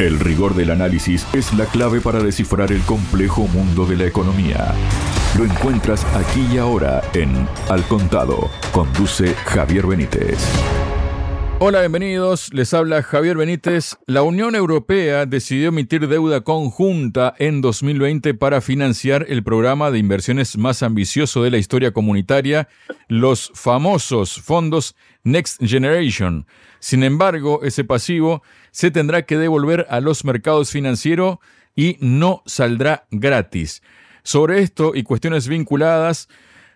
El rigor del análisis es la clave para descifrar el complejo mundo de la economía. Lo encuentras aquí y ahora en Al Contado. Conduce Javier Benítez. Hola, bienvenidos. Les habla Javier Benítez. La Unión Europea decidió emitir deuda conjunta en 2020 para financiar el programa de inversiones más ambicioso de la historia comunitaria, los famosos fondos Next Generation. Sin embargo, ese pasivo se tendrá que devolver a los mercados financieros y no saldrá gratis. Sobre esto y cuestiones vinculadas,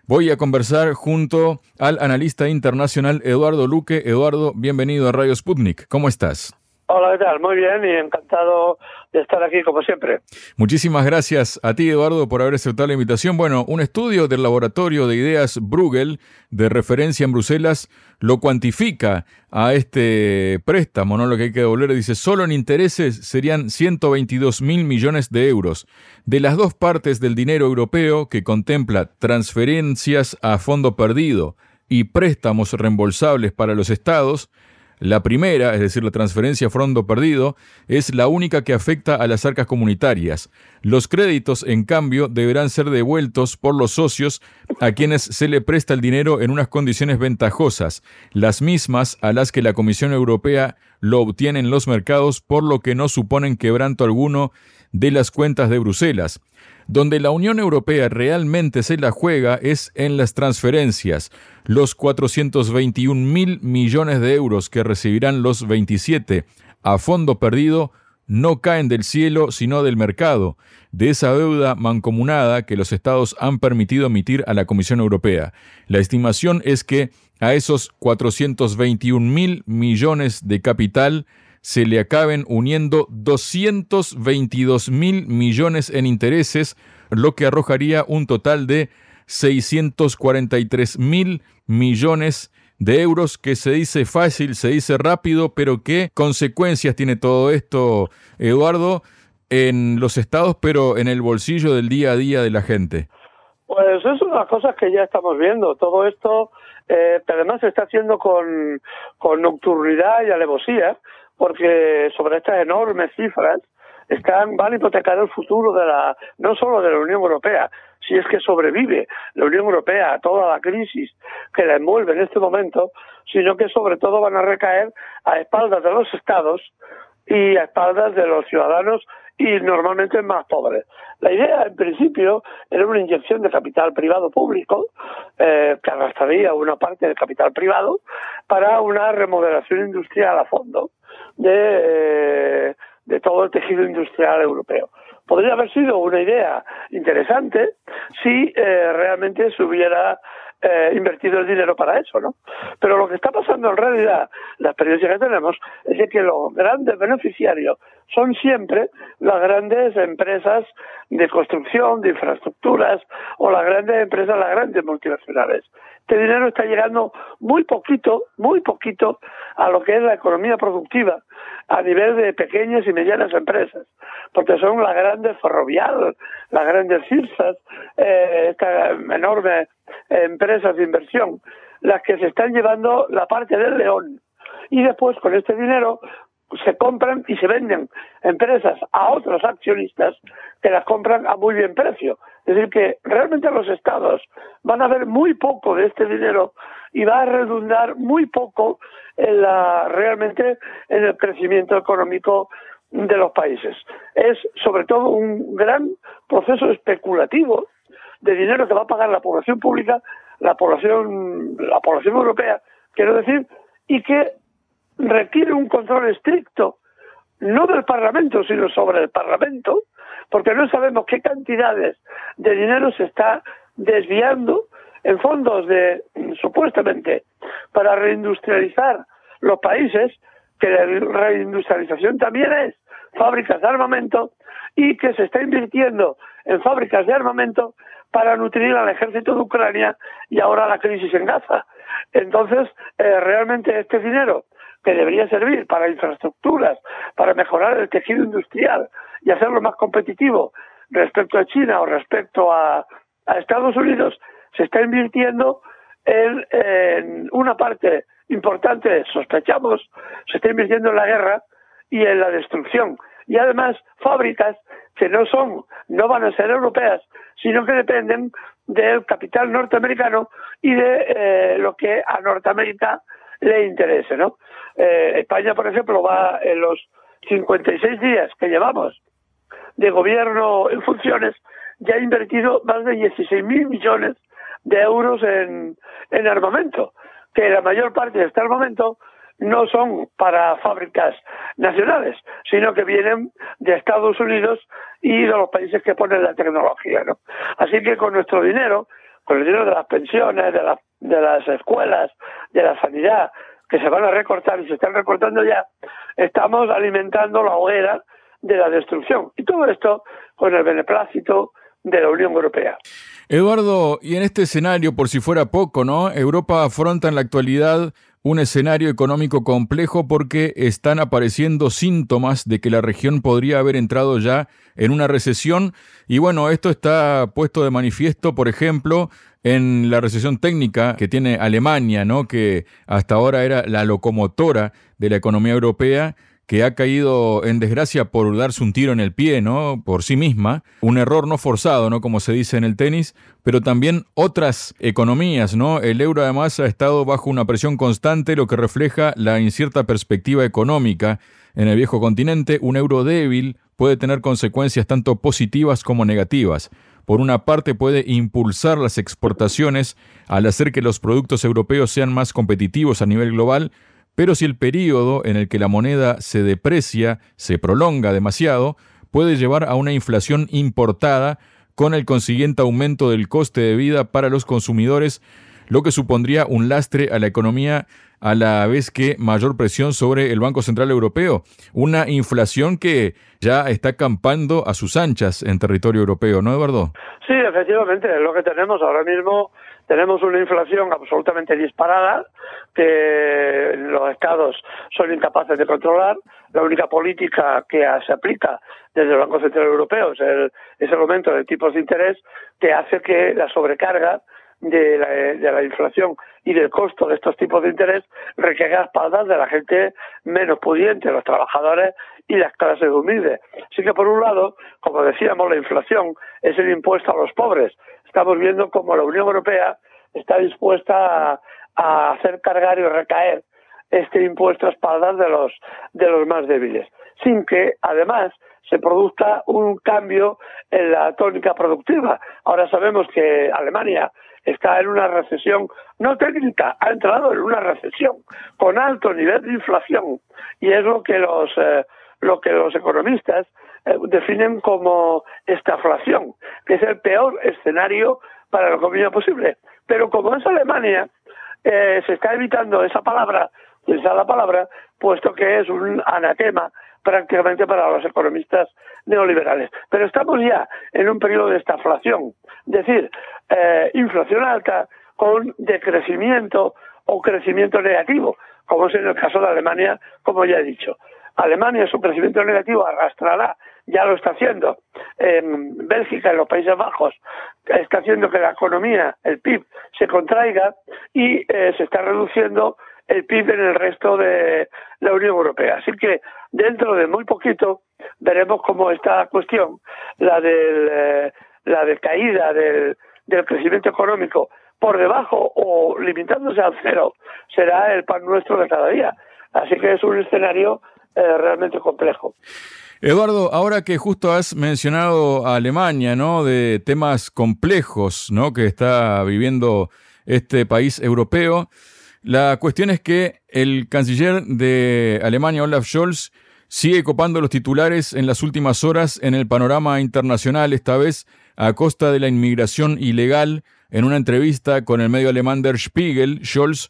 voy a conversar junto al analista internacional Eduardo Luque. Eduardo, bienvenido a Radio Sputnik. ¿Cómo estás? Hola, ¿qué tal? Muy bien y encantado de estar aquí como siempre. Muchísimas gracias a ti, Eduardo, por haber aceptado la invitación. Bueno, un estudio del Laboratorio de Ideas Bruegel, de referencia en Bruselas, lo cuantifica a este préstamo, ¿no? Lo que hay que devolver, dice, solo en intereses serían 122 mil millones de euros. De las dos partes del dinero europeo, que contempla transferencias a fondo perdido y préstamos reembolsables para los estados, la primera, es decir, la transferencia fondo perdido, es la única que afecta a las arcas comunitarias. Los créditos, en cambio, deberán ser devueltos por los socios a quienes se le presta el dinero en unas condiciones ventajosas, las mismas a las que la Comisión Europea lo obtiene en los mercados, por lo que no suponen quebranto alguno de las cuentas de Bruselas. Donde la Unión Europea realmente se la juega es en las transferencias. Los 421 mil millones de euros que recibirán los 27 a fondo perdido no caen del cielo sino del mercado, de esa deuda mancomunada que los estados han permitido emitir a la Comisión Europea. La estimación es que a esos 421 mil millones de capital se le acaben uniendo 222 mil millones en intereses, lo que arrojaría un total de 643 mil millones de euros, que se dice fácil, se dice rápido, pero ¿qué consecuencias tiene todo esto, Eduardo, en los estados, pero en el bolsillo del día a día de la gente? Pues es una cosa que ya estamos viendo. Todo esto, eh, además se está haciendo con, con nocturnidad y alevosía, porque sobre estas enormes cifras están van a hipotecar el futuro de la no solo de la Unión Europea, si es que sobrevive la Unión Europea a toda la crisis que la envuelve en este momento, sino que sobre todo van a recaer a espaldas de los estados y a espaldas de los ciudadanos y normalmente más pobres. La idea, en principio, era una inyección de capital privado público, eh, que arrastraría una parte del capital privado, para una remodelación industrial a fondo de, eh, de todo el tejido industrial europeo. Podría haber sido una idea interesante si eh, realmente se hubiera eh, invertido el dinero para eso, ¿no? Pero lo que está pasando en realidad, la experiencia que tenemos, es que los grandes beneficiarios son siempre las grandes empresas de construcción, de infraestructuras o las grandes empresas, las grandes multinacionales. Este dinero está llegando muy poquito, muy poquito a lo que es la economía productiva a nivel de pequeñas y medianas empresas, porque son las grandes ferroviarias, las grandes CIRSAS, eh, estas enormes empresas de inversión, las que se están llevando la parte del león. Y después, con este dinero, se compran y se venden empresas a otros accionistas que las compran a muy bien precio. Es decir, que realmente los estados van a ver muy poco de este dinero y va a redundar muy poco en la, realmente en el crecimiento económico de los países. Es sobre todo un gran proceso especulativo de dinero que va a pagar la población pública, la población, la población europea, quiero decir, y que requiere un control estricto, no del Parlamento, sino sobre el Parlamento, porque no sabemos qué cantidades de dinero se está desviando en fondos de, supuestamente, para reindustrializar los países, que la reindustrialización también es fábricas de armamento y que se está invirtiendo en fábricas de armamento para nutrir al ejército de Ucrania y ahora la crisis en Gaza. Entonces, eh, realmente este dinero que debería servir para infraestructuras, para mejorar el tejido industrial y hacerlo más competitivo respecto a China o respecto a, Estados Unidos, se está invirtiendo en, una parte importante, sospechamos, se está invirtiendo en la guerra y en la destrucción. Y además fábricas que no son, no van a ser europeas, sino que dependen del capital norteamericano y de eh, lo que a Norteamérica le interese, ¿no? Eh, España, por ejemplo, va en los 56 días que llevamos de gobierno en funciones, ya ha invertido más de 16 mil millones de euros en, en armamento, que la mayor parte de este armamento no son para fábricas nacionales, sino que vienen de Estados Unidos y de los países que ponen la tecnología. ¿no? Así que con nuestro dinero, con el dinero de las pensiones, de, de las escuelas, de la sanidad, que se van a recortar y se están recortando ya, estamos alimentando la hoguera de la destrucción. Y todo esto con el beneplácito de la Unión Europea. Eduardo, y en este escenario, por si fuera poco, ¿no? Europa afronta en la actualidad un escenario económico complejo porque están apareciendo síntomas de que la región podría haber entrado ya en una recesión. Y bueno, esto está puesto de manifiesto, por ejemplo, en la recesión técnica que tiene Alemania, ¿no? que hasta ahora era la locomotora de la economía europea que ha caído en desgracia por darse un tiro en el pie, ¿no? Por sí misma, un error no forzado, ¿no? Como se dice en el tenis, pero también otras economías, ¿no? El euro además ha estado bajo una presión constante, lo que refleja la incierta perspectiva económica en el viejo continente. Un euro débil puede tener consecuencias tanto positivas como negativas. Por una parte puede impulsar las exportaciones al hacer que los productos europeos sean más competitivos a nivel global, pero si el periodo en el que la moneda se deprecia se prolonga demasiado, puede llevar a una inflación importada con el consiguiente aumento del coste de vida para los consumidores, lo que supondría un lastre a la economía a la vez que mayor presión sobre el Banco Central Europeo. Una inflación que ya está campando a sus anchas en territorio europeo, ¿no, Eduardo? Sí, efectivamente, lo que tenemos ahora mismo tenemos una inflación absolutamente disparada que los estados son incapaces de controlar. La única política que se aplica desde el Banco Central Europeo es el, aumento de tipos de interés que hace que la sobrecarga de la, de la, inflación y del costo de estos tipos de interés recaiga a espaldas de la gente menos pudiente, los trabajadores y las clases humildes. Así que, por un lado, como decíamos, la inflación es el impuesto a los pobres estamos viendo cómo la Unión Europea está dispuesta a, hacer cargar y recaer este impuesto a espaldas de los, de los más débiles, sin que además se produzca un cambio en la tónica productiva. Ahora sabemos que Alemania está en una recesión no técnica, ha entrado en una recesión con alto nivel de inflación y es lo que los eh, lo que los economistas eh, definen como estaflación, que es el peor escenario para la economía posible. Pero como es Alemania, eh, se está evitando esa palabra, esa la palabra, puesto que es un anatema prácticamente para los economistas neoliberales. Pero estamos ya en un periodo de estaflación, es decir, eh, inflación alta con decrecimiento o crecimiento negativo, como es en el caso de Alemania, como ya he dicho. Alemania su crecimiento negativo arrastrará, ya lo está haciendo, en Bélgica, en los Países Bajos, está haciendo que la economía, el PIB, se contraiga y eh, se está reduciendo el PIB en el resto de la Unión Europea. Así que dentro de muy poquito veremos cómo esta cuestión, la de eh, la de caída del, del crecimiento económico por debajo o limitándose al cero, será el pan nuestro de cada día. Así que es un escenario eh, realmente complejo. Eduardo, ahora que justo has mencionado a Alemania, ¿no? De temas complejos, ¿no? Que está viviendo este país europeo. La cuestión es que el canciller de Alemania, Olaf Scholz, sigue copando los titulares en las últimas horas en el panorama internacional, esta vez a costa de la inmigración ilegal. En una entrevista con el medio alemán Der Spiegel, Scholz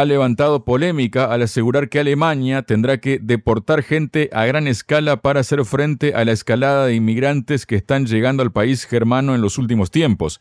ha levantado polémica al asegurar que Alemania tendrá que deportar gente a gran escala para hacer frente a la escalada de inmigrantes que están llegando al país germano en los últimos tiempos.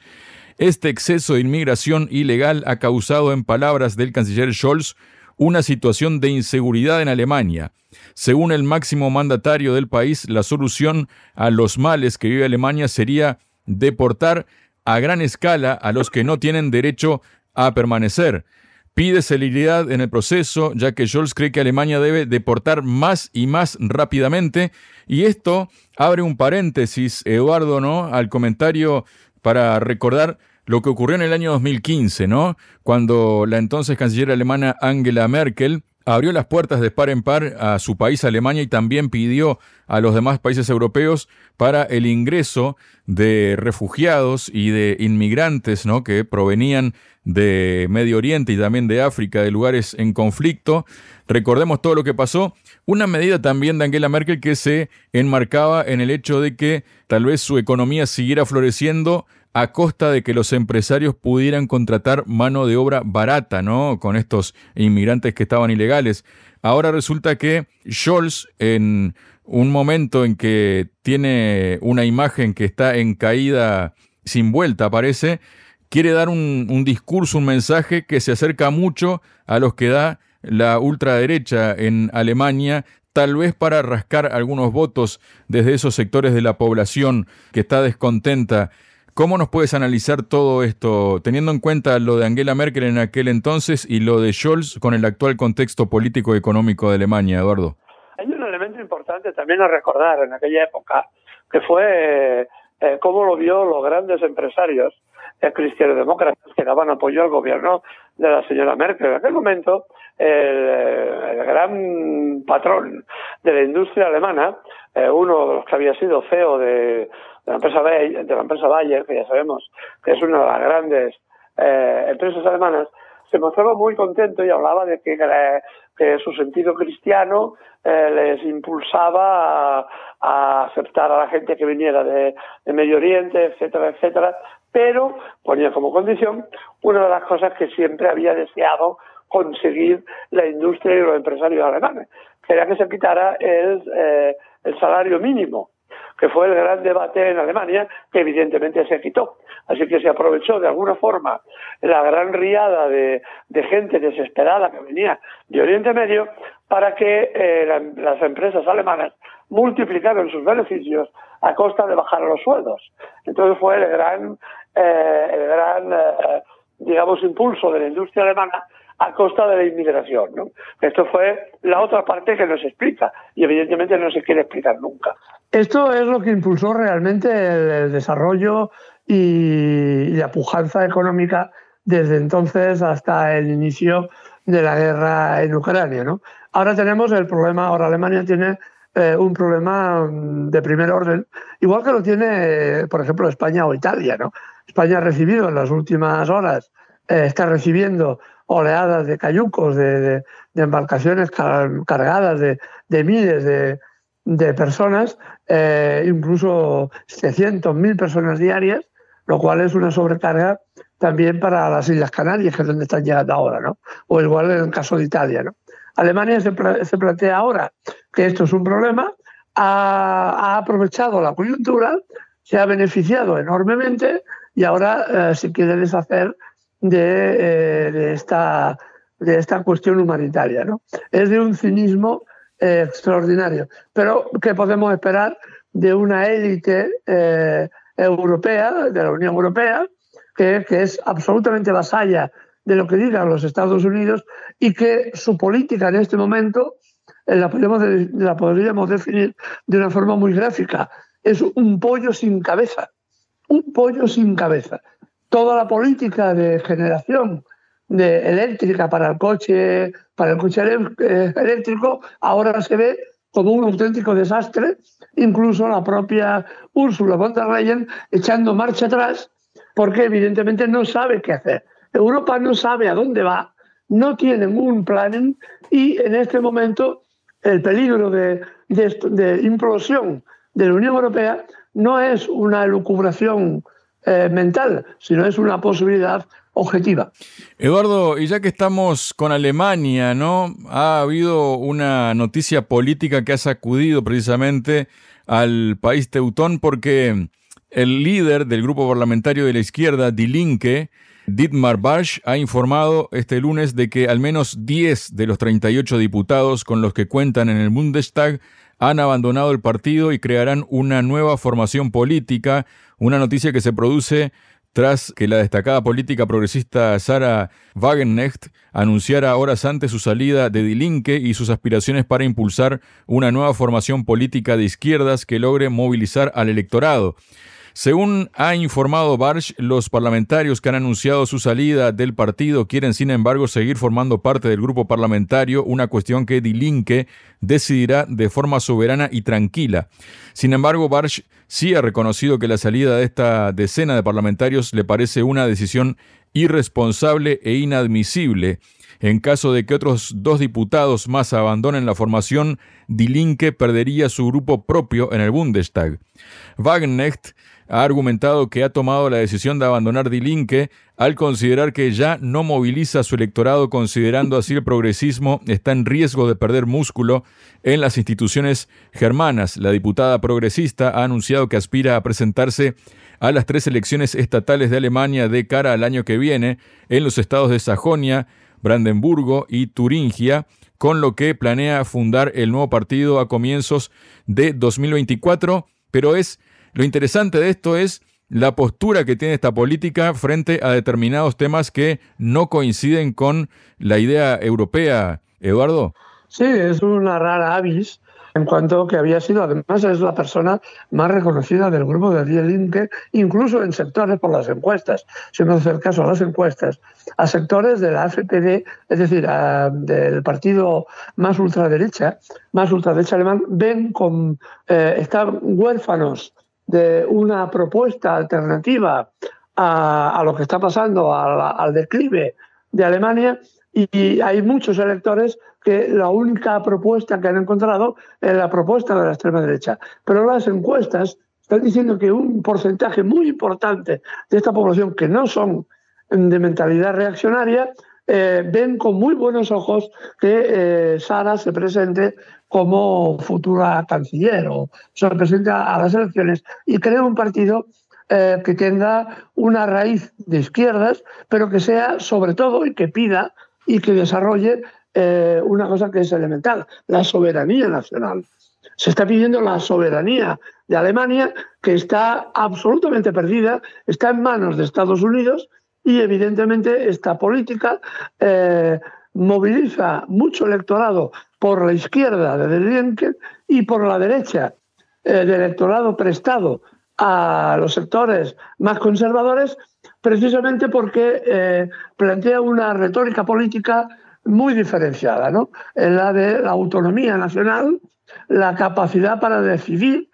Este exceso de inmigración ilegal ha causado, en palabras del canciller Scholz, una situación de inseguridad en Alemania. Según el máximo mandatario del país, la solución a los males que vive Alemania sería deportar a gran escala a los que no tienen derecho a permanecer. Pide celeridad en el proceso, ya que Scholz cree que Alemania debe deportar más y más rápidamente. Y esto abre un paréntesis, Eduardo, ¿no? Al comentario para recordar lo que ocurrió en el año 2015, ¿no? Cuando la entonces canciller alemana Angela Merkel abrió las puertas de par en par a su país, Alemania, y también pidió a los demás países europeos para el ingreso de refugiados y de inmigrantes ¿no? que provenían de Medio Oriente y también de África, de lugares en conflicto. Recordemos todo lo que pasó. Una medida también de Angela Merkel que se enmarcaba en el hecho de que tal vez su economía siguiera floreciendo a costa de que los empresarios pudieran contratar mano de obra barata, ¿no? Con estos inmigrantes que estaban ilegales. Ahora resulta que Scholz, en un momento en que tiene una imagen que está en caída sin vuelta, parece, quiere dar un, un discurso, un mensaje que se acerca mucho a los que da la ultraderecha en Alemania, tal vez para rascar algunos votos desde esos sectores de la población que está descontenta ¿Cómo nos puedes analizar todo esto, teniendo en cuenta lo de Angela Merkel en aquel entonces y lo de Scholz con el actual contexto político y económico de Alemania, Eduardo? Hay un elemento importante también a recordar en aquella época, que fue eh, cómo lo vio los grandes empresarios eh, cristiano-demócratas que daban apoyo al gobierno de la señora Merkel. En aquel momento, el, el gran patrón de la industria alemana, eh, uno de los que había sido CEO de de la empresa de la empresa Bayer, que ya sabemos que es una de las grandes eh, empresas alemanas, se mostraba muy contento y hablaba de que, su sentido cristiano eh, les impulsaba a, aceptar a la gente que viniera de, Medio Oriente, etcétera, etcétera, pero ponía como condición una de las cosas que siempre había deseado conseguir la industria y los empresarios alemanes, que era que se quitara el, eh, el salario mínimo que fue el gran debate en Alemania, que evidentemente se quitó. Así que se aprovechó de alguna forma la gran riada de, gente desesperada que venía de Oriente Medio para que eh, la, las empresas alemanas multiplicaran sus beneficios a costa de bajar los sueldos. Entonces fue el gran, eh, el gran eh, digamos, impulso de la industria alemana a costa de la inmigración. ¿no? Esto fue la otra parte que nos explica y evidentemente no se quiere explicar nunca. Esto es lo que impulsó realmente el, desarrollo y, y, la pujanza económica desde entonces hasta el inicio de la guerra en Ucrania. ¿no? Ahora tenemos el problema, ahora Alemania tiene eh, un problema mm, de primer orden, igual que lo tiene, por ejemplo, España o Italia. ¿no? España ha recibido en las últimas horas, eh, está recibiendo oleadas de cayucos, de, embarcaciones car cargadas de, miles de, personas, eh, incluso 700.000 personas diarias, lo cual es una sobrecarga también para las Islas Canarias, que es donde están llegando ahora, ¿no? O igual en el caso de Italia, ¿no? Alemania se, se plantea ahora que esto es un problema, ha, ha, aprovechado la coyuntura, se ha beneficiado enormemente y ahora eh, se quiere deshacer de, eh, de, esta, de esta cuestión humanitaria. ¿no? Es de un cinismo eh, extraordinario. Pero, ¿qué podemos esperar de una élite eh, europea, de la Unión Europea, que, que, es absolutamente vasalla de lo que digan los Estados Unidos y que su política en este momento la, la podríamos definir de una forma muy gráfica? Es un pollo sin cabeza. Un pollo sin cabeza toda la política de generación de eléctrica para el coche, para el coche eh, eléctrico, ahora se ve como un auténtico desastre, incluso la propia Ursula von der Leyen echando marcha atrás, porque evidentemente no sabe qué hacer. Europa no sabe a dónde va, no tienen un plan y en este momento el peligro de, de implosión de la Unión Europea no es una lucubración eh, mental, sino es una posibilidad objetiva. Eduardo, y ya que estamos con Alemania, ¿no? Ha habido una noticia política que ha sacudido precisamente al país teutón porque el líder del grupo parlamentario de la izquierda, Die Linke, Dietmar Barsch, ha informado este lunes de que al menos 10 de los 38 diputados con los que cuentan en el Bundestag han abandonado el partido y crearán una nueva formación política, una noticia que se produce tras que la destacada política progresista Sara Wagenknecht anunciara horas antes su salida de Die Linke y sus aspiraciones para impulsar una nueva formación política de izquierdas que logre movilizar al electorado. Según ha informado Barsch, los parlamentarios que han anunciado su salida del partido quieren, sin embargo, seguir formando parte del grupo parlamentario, una cuestión que Die Linke decidirá de forma soberana y tranquila. Sin embargo, Barsch sí ha reconocido que la salida de esta decena de parlamentarios le parece una decisión irresponsable e inadmisible. En caso de que otros dos diputados más abandonen la formación, Die Linke perdería su grupo propio en el Bundestag. Wagenknecht ha argumentado que ha tomado la decisión de abandonar Die Linke al considerar que ya no moviliza a su electorado, considerando así el progresismo está en riesgo de perder músculo en las instituciones germanas. La diputada progresista ha anunciado que aspira a presentarse a las tres elecciones estatales de Alemania de cara al año que viene en los estados de Sajonia, Brandenburgo y Turingia, con lo que planea fundar el nuevo partido a comienzos de 2024, pero es lo interesante de esto es la postura que tiene esta política frente a determinados temas que no coinciden con la idea europea, Eduardo. Sí, es una rara avis en cuanto que había sido, además es la persona más reconocida del grupo de Die Linke, incluso en sectores por las encuestas, si no hacer caso a las encuestas, a sectores de la AfD, es decir, del partido más ultraderecha, más ultraderecha alemán, ven con, eh, están huérfanos de una propuesta alternativa a, lo que está pasando, al declive de Alemania, y hay muchos electores que la única propuesta que han encontrado es la propuesta de la extrema derecha. Pero las encuestas están diciendo que un porcentaje muy importante de esta población, que no son de mentalidad reaccionaria, eh, ven con muy buenos ojos que eh, Sara se presente como futura canciller o se presente a las elecciones y cree un partido eh, que tenga una raíz de izquierdas, pero que sea sobre todo y que pida y que desarrolle una cosa que es elemental, la soberanía nacional. Se está pidiendo la soberanía de Alemania, que está absolutamente perdida, está en manos de Estados Unidos y evidentemente esta política eh, moviliza mucho electorado por la izquierda de Lincoln y por la derecha eh, del electorado prestado a los sectores más conservadores, precisamente porque eh, plantea una retórica política muy diferenciada, ¿no? En la de la autonomía nacional, la capacidad para decidir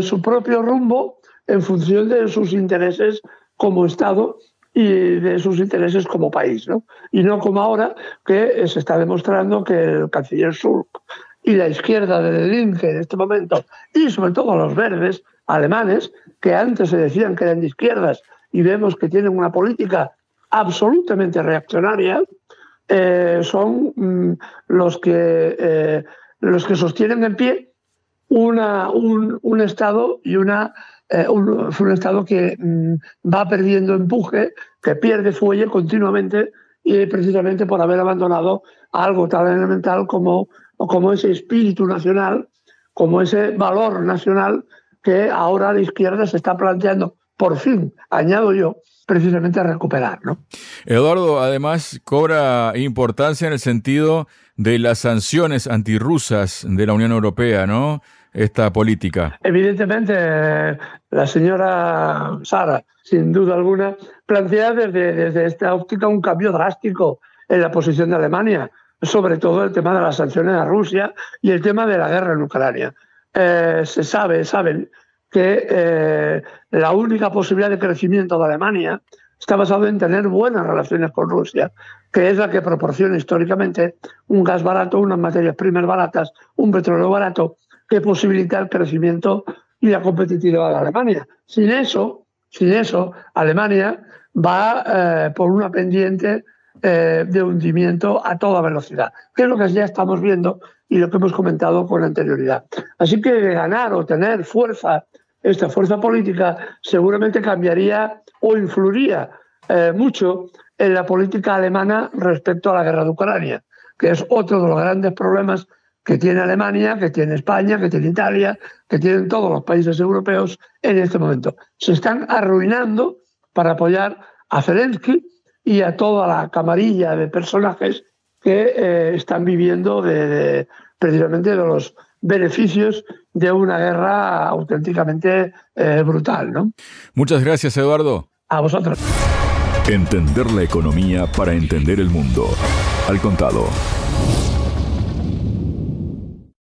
su propio rumbo en función de sus intereses como Estado y de sus intereses como país, ¿no? Y no como ahora que se está demostrando que el canciller Schulz y la izquierda de Linke en este momento, y sobre todo los verdes alemanes, que antes se decían que eran de izquierdas y vemos que tienen una política absolutamente reaccionaria, eh, son mm, los, que, eh, los que sostienen en pie una, un, un Estado y una eh, un, un, Estado que mm, va perdiendo empuje, que pierde fuelle continuamente y precisamente por haber abandonado algo tan elemental como, como ese espíritu nacional, como ese valor nacional que ahora la izquierda se está planteando, por fin, añado yo, precisamente a recuperar. ¿no? Eduardo, además, cobra importancia en el sentido de las sanciones antirrusas de la Unión Europea, ¿no? Esta política? Evidentemente, la señora Sara, sin duda alguna, plantea desde, desde esta óptica un cambio drástico en la posición de Alemania, sobre todo el tema de las sanciones a Rusia y el tema de la guerra en Ucrania. Eh, se sabe, saben que eh, la única posibilidad de crecimiento de Alemania está basado en tener buenas relaciones con Rusia, que es la que proporciona históricamente un gas barato, unas materias primas baratas, un petróleo barato que posibilita el crecimiento y la competitividad de Alemania. Sin eso, sin eso, Alemania va eh, por una pendiente eh, de hundimiento a toda velocidad, que es lo que ya estamos viendo y lo que hemos comentado con anterioridad. Así que ganar o tener fuerza, esta fuerza política, seguramente cambiaría o influiría eh, mucho en la política alemana respecto a la guerra de Ucrania, que es otro de los grandes problemas que tiene Alemania, que tiene España, que tiene Italia, que tienen todos los países europeos en este momento. Se están arruinando para apoyar a Zelensky y a toda la camarilla de personajes que eh, están viviendo de, precisamente de los beneficios de una guerra auténticamente eh, brutal. ¿no? Muchas gracias, Eduardo. A vosotros. Entender la economía para entender el mundo. Al contado.